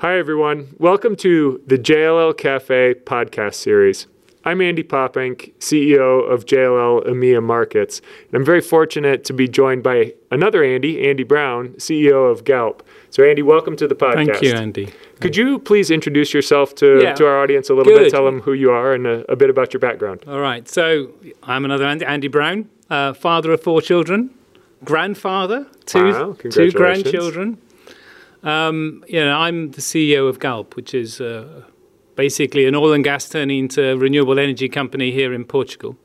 Hi, everyone. Welcome to the JLL Cafe podcast series. I'm Andy Poppink, CEO of JLL EMEA Markets. And I'm very fortunate to be joined by another Andy, Andy Brown, CEO of Galp. So, Andy, welcome to the podcast. Thank you, Andy. Could you please introduce yourself to, Yeah. to our audience a little Good. bit? Tell them who you are and a, a bit about your background. All right. So I'm another Andy, Andy Brown, uh, father of four children, grandfather, two, Wow, two grandchildren. Um, you know, I'm the CEO of Galp, which is uh, basically an oil and gas turning into renewable energy company here in Portugal.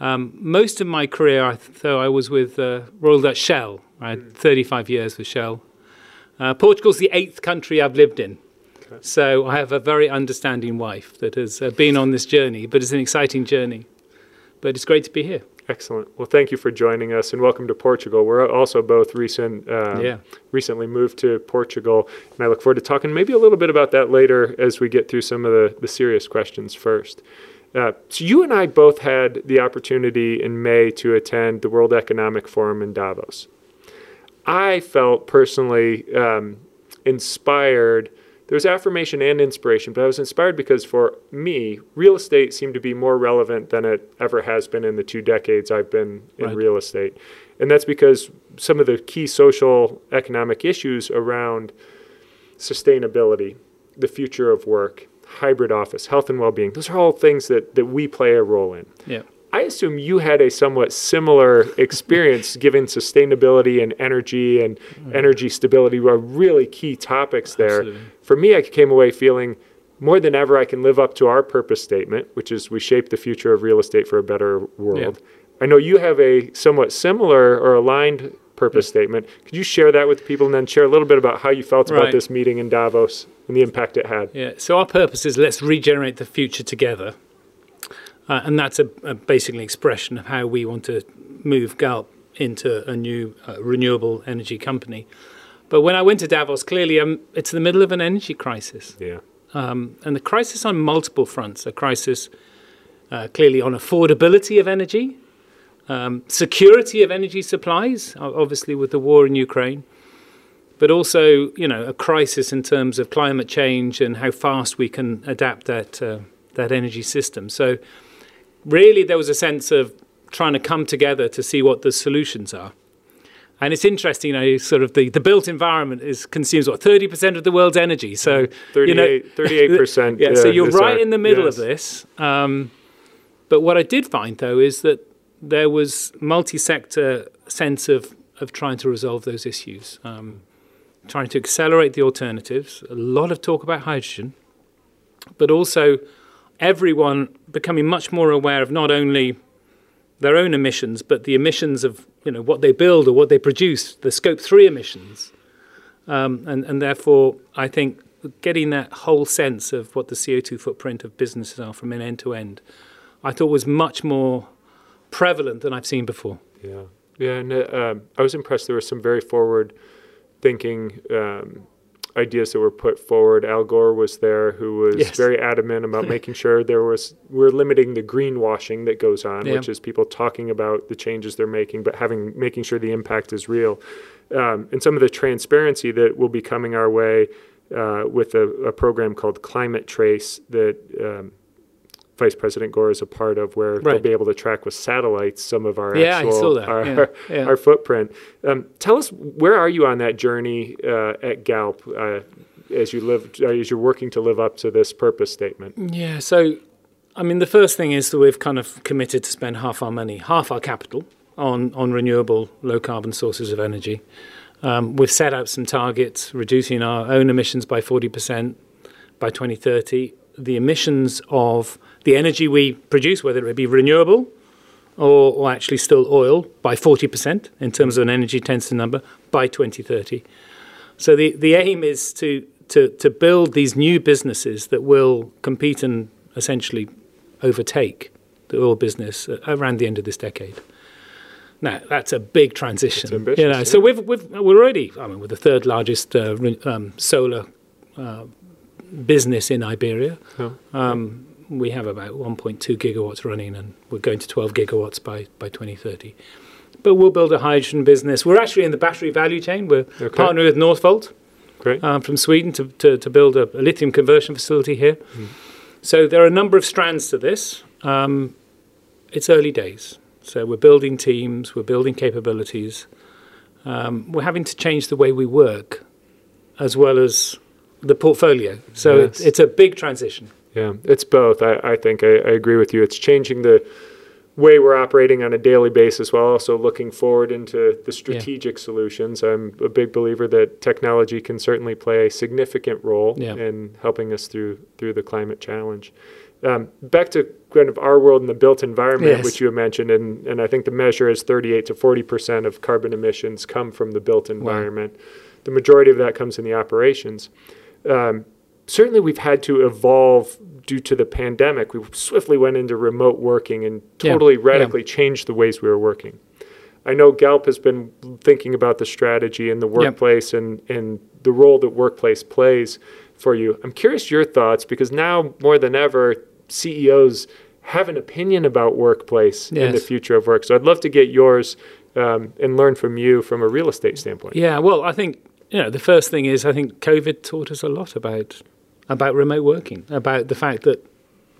Um, most of my career, though, I was with uh, Royal Dutch Shell. I had 35 years with Shell. Uh, Portugal's the eighth country I've lived in. So I have a very understanding wife that has uh, been on this journey, but it's an exciting journey. But it's great to be here. Excellent. Well, thank you for joining us and welcome to Portugal. We're also both recent, um, Yeah. recently moved to Portugal, and I look forward to talking maybe a little bit about that later as we get through some of the, the serious questions first. Uh, so, you and I both had the opportunity in May to attend the World Economic Forum in Davos. I felt personally um, inspired. There was affirmation and inspiration, but I was inspired because for me, real estate seemed to be more relevant than it ever has been in the two decades I've been in Right. real estate. And that's because some of the key social economic issues around sustainability, the future of work, hybrid office, health and well being, those are all things that, that we play a role in. Yeah. I assume you had a somewhat similar experience given sustainability and energy and mm. energy stability were really key topics there. Absolutely. For me, I came away feeling more than ever I can live up to our purpose statement, which is we shape the future of real estate for a better world. I know you have a somewhat similar or aligned purpose statement. Could you share that with people and then share a little bit about how you felt about this meeting in Davos and the impact it had? Yeah. So our purpose is let's regenerate the future together, uh, and that's a, a basically expression of how we want to move Galp into a new uh, renewable energy company. But when I went to Davos, clearly um, it's the middle of an energy crisis. Yeah. um, and the crisis on multiple fronts. A crisis uh, clearly on affordability of energy, um, security of energy supplies, obviously with the war in Ukraine, but also you know a crisis in terms of climate change and how fast we can adapt that uh, that energy system. So really, there was a sense of trying to come together to see what the solutions are. And it's interesting, you know, sort of the, the built environment is consumes what thirty percent of the world's energy. So you know, 38 percent. yeah, so you're right in the middle of this. Um, but what I did find, though, is that there was multi-sector sense of, of trying to resolve those issues, um, trying to accelerate the alternatives. A lot of talk about hydrogen, but also everyone becoming much more aware of not only their own emissions, but the emissions of you know what they build or what they produce, the scope three emissions, um, and and therefore I think getting that whole sense of what the CO two footprint of businesses are from an end to end, I thought was much more prevalent than I've seen before. Yeah, yeah, and uh, um, I was impressed. There were some very forward-thinking um, ideas that were put forward. Al Gore was there, who was Yes. very adamant about making sure there was we're limiting the greenwashing that goes on, Yeah. which is people talking about the changes they're making, but having making sure the impact is real, um, and some of the transparency that will be coming our way uh, with a, a program called Climate Trace that. Um, Vice President Gore is a part of, where they'll be able to track with satellites some of our Yeah, actual our, Yeah, yeah. our footprint. Um, tell us where are you on that journey uh, at Galp uh, as you live uh, as you're working to live up to this purpose statement? Yeah, so I mean, the first thing is that we've kind of committed to spend half our money, half our capital on, on renewable low carbon sources of energy. Um, we've set out some targets, reducing our own emissions by 40% by 2030. The emissions of the energy we produce, whether it be renewable or, or actually still oil, by 40% in terms of an energy intensity number by 2030. So the, the aim is to, to, to build these new businesses that will compete and essentially overtake the oil business around the end of this decade. Now that's a big transition. It's ambitious, you know, so we've, we've we're already. I mean, we're the third largest uh, um, solar uh, business in Iberia. Oh. Um, we have about 1.2 gigawatts running, and we're going to 12 gigawatts by by 2030. But we'll build a hydrogen business. We're actually in the battery value chain. We're Okay. partnering with Northvolt Great. um, from Sweden to, to, to build a, a lithium conversion facility here. So there are a number of strands to this. Um, it's early days. So we're building teams, we're building capabilities. Um, we're having to change the way we work as well as the portfolio. So Yes. it's, it's a big transition. Yeah, it's both. I, I think I, I agree with you. It's changing the way we're operating on a daily basis while also looking forward into the strategic solutions. I'm a big believer that technology can certainly play a significant role Yeah. in helping us through through the climate challenge. Um, back to kind of our world and the built environment, Yes. which you mentioned, and, and I think the measure is 38 to 40 percent of carbon emissions come from the built environment. The majority of that comes in the operations. Um, certainly we've had to evolve due to the pandemic. We swiftly went into remote working and totally yeah. radically changed the ways we were working. I know Galp has been thinking about the strategy in the workplace and, and the role that workplace plays for you. I'm curious your thoughts because now more than ever, CEOs have an opinion about workplace and the future of work. So I'd love to get yours um, and learn from you from a real estate standpoint. Yeah, well, I think you know the first thing is I think COVID taught us a lot about about remote working, about the fact that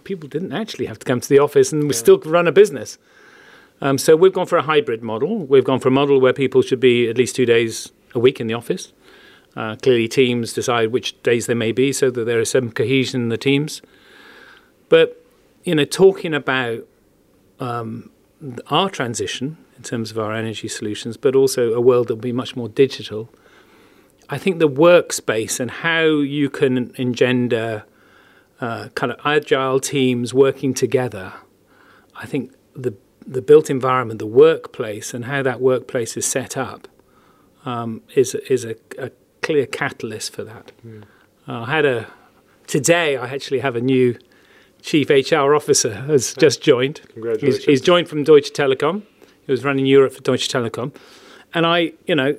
people didn't actually have to come to the office and we still run a business. Um, so we've gone for a hybrid model. We've gone for a model where people should be at least two days a week in the office. Uh, clearly, teams decide which days they may be, so that there is some cohesion in the teams. But you know, talking about um, our transition in terms of our energy solutions, but also a world that will be much more digital. I think the workspace and how you can engender uh, kind of agile teams working together. I think the the built environment, the workplace, and how that workplace is set up um, is is a, a clear catalyst for that. Uh, I had a today. I actually have a new chief HR officer has just joined. He's, Congratulations. he's joined from Deutsche Telekom. He was running Europe for Deutsche Telekom, and I, you know,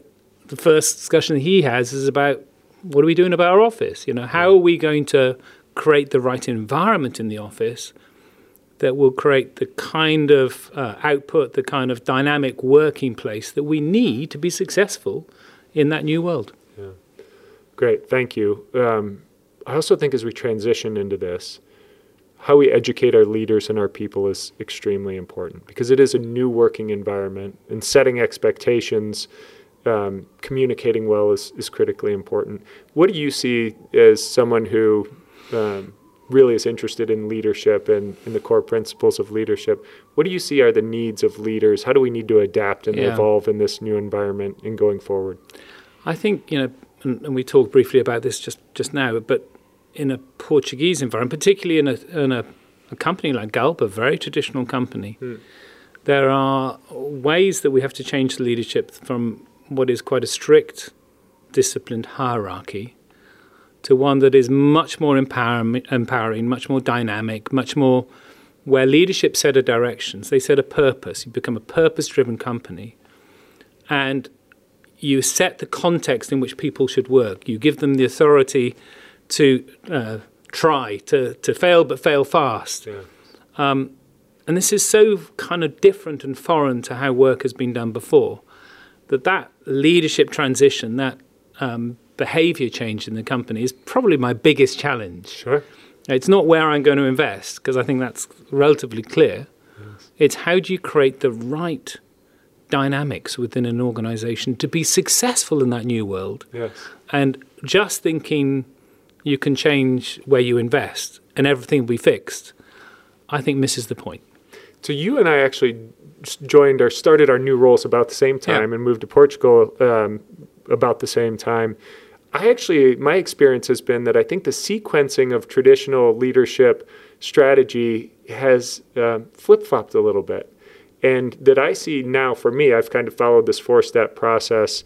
the first discussion he has is about what are we doing about our office? You know, how are we going to create the right environment in the office that will create the kind of uh, output, the kind of dynamic working place that we need to be successful in that new world. Yeah. Great, thank you. Um, I also think as we transition into this, how we educate our leaders and our people is extremely important because it is a new working environment and setting expectations, um, communicating well is, is critically important. What do you see as someone who um, really is interested in leadership and in the core principles of leadership? What do you see are the needs of leaders? How do we need to adapt and Yeah. evolve in this new environment and going forward? I think you know, and, and we talked briefly about this just just now, but in a Portuguese environment, particularly in a in a, a company like Galp, a very traditional company, there are ways that we have to change the leadership from what is quite a strict, disciplined hierarchy to one that is much more empower- empowering, much more dynamic, much more where leadership set a directions. They set a purpose. You become a purpose-driven company, and you set the context in which people should work. You give them the authority to uh, try, to, to fail, but fail fast. Yeah. And this is so kind of different and foreign to how work has been done before that that leadership transition, that um, behavior change in the company is probably my biggest challenge. Sure. It's not where I'm going to invest because I think that's relatively clear. Yes. It's how do you create the right dynamics within an organization to be successful in that new world? Yes. And just thinking you can change where you invest and everything will be fixed, I think misses the point. So you and I actually joined or started our new roles about the same Yeah. time and moved to Portugal um, about the same time. I actually, my experience has been that I think the sequencing of traditional leadership strategy has um flip flopped a little bit. And that I see now for me, I've kind of followed this four step process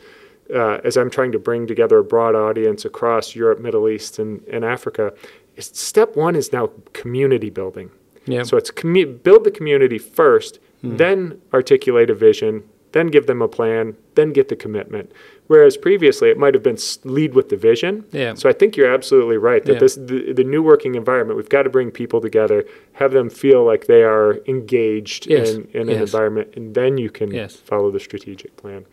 uh, as I'm trying to bring together a broad audience across Europe, Middle East, and, and Africa. Step one is now community building. Yeah. So it's commu- build the community first, then articulate a vision, then give them a plan, then get the commitment. Whereas previously it might have been lead with the vision. Yeah. So I think you're absolutely right that Yeah. this the, the new working environment we've got to bring people together, have them feel like they are engaged Yes. in, in an environment, and then you can Yes. follow the strategic plan.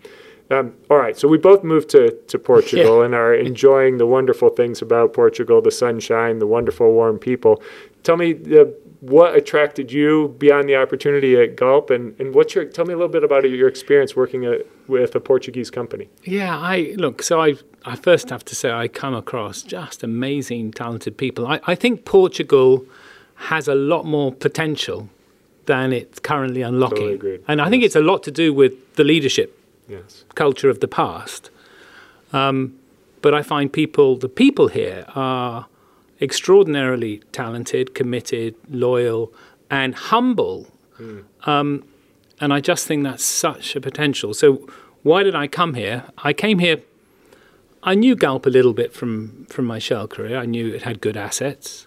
Um, all right, so we both moved to, to Portugal Yeah. and are enjoying the wonderful things about Portugal, the sunshine, the wonderful warm people. Tell me uh, what attracted you beyond the opportunity at Galp, and, and what's your tell me a little bit about your experience working at, with a Portuguese company. Yeah, I look. So I, I first have to say I come across just amazing, talented people. I, I think Portugal has a lot more potential than it's currently unlocking, Totally agreed. and I think it's a lot to do with the leadership Yes. culture of the past. Um, but I find people, the people here, are extraordinarily talented, committed, loyal, and humble. Um, and I just think that's such a potential. So, why did I come here? I came here. I knew Galp a little bit from from my Shell career. I knew it had good assets.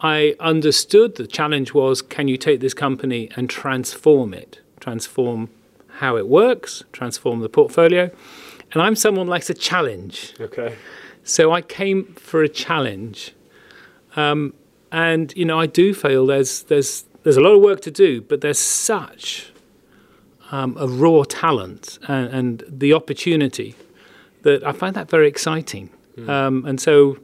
I understood the challenge was can you take this company and transform it, transform how it works, transform the portfolio. And I'm someone who likes a challenge. Okay. So I came for a challenge. Um, and, you know, I do feel there's, there's, there's a lot of work to do, but there's such um, a raw talent and, and the opportunity that I find that very exciting. Um, and so,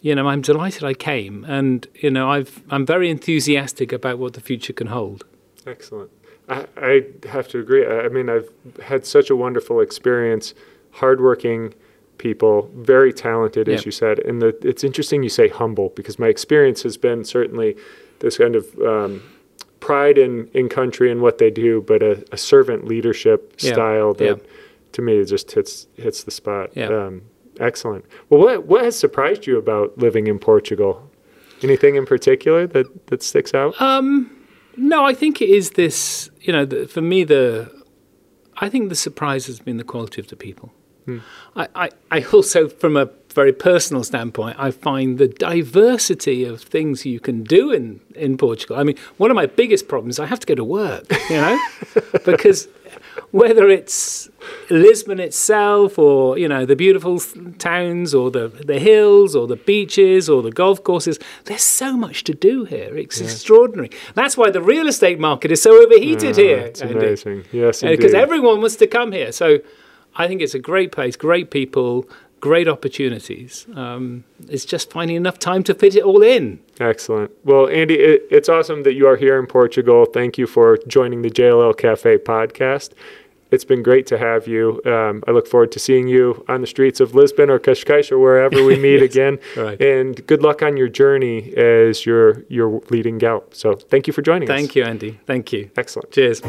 you know, I'm delighted I came. And, you know, I've, I'm very enthusiastic about what the future can hold. Excellent. I, I have to agree. I, I mean, I've had such a wonderful experience, hardworking people, very talented, as you said. And the, it's interesting you say humble because my experience has been certainly this kind of um, pride in, in country and what they do, but a, a servant leadership Yeah. style that Yeah. to me it just hits hits the spot. Um, excellent. Well, what what has surprised you about living in Portugal? Anything in particular that, that sticks out? No, I think it is this. You know, the, for me, the I think the surprise has been the quality of the people. Hmm. I, I, I also, from a very personal standpoint, I find the diversity of things you can do in, in Portugal. I mean, one of my biggest problems, I have to go to work, you know, because whether it's Lisbon itself or, you know, the beautiful towns or the, the hills or the beaches or the golf courses, there's so much to do here. It's extraordinary. That's why the real estate market is so overheated ah, here. It's amazing. Yes, uh, because everyone wants to come here. So I think it's a great place, great people, great opportunities. Um, it's just finding enough time to fit it all in. Excellent. Well, Andy, it, it's awesome that you are here in Portugal. Thank you for joining the JLL Cafe podcast. It's been great to have you. Um, I look forward to seeing you on the streets of Lisbon or Cascais or wherever we meet again. Right. And good luck on your journey as you're, you're leading Galp. So thank you for joining us. Thank you, Andy. Thank you. Excellent. Cheers.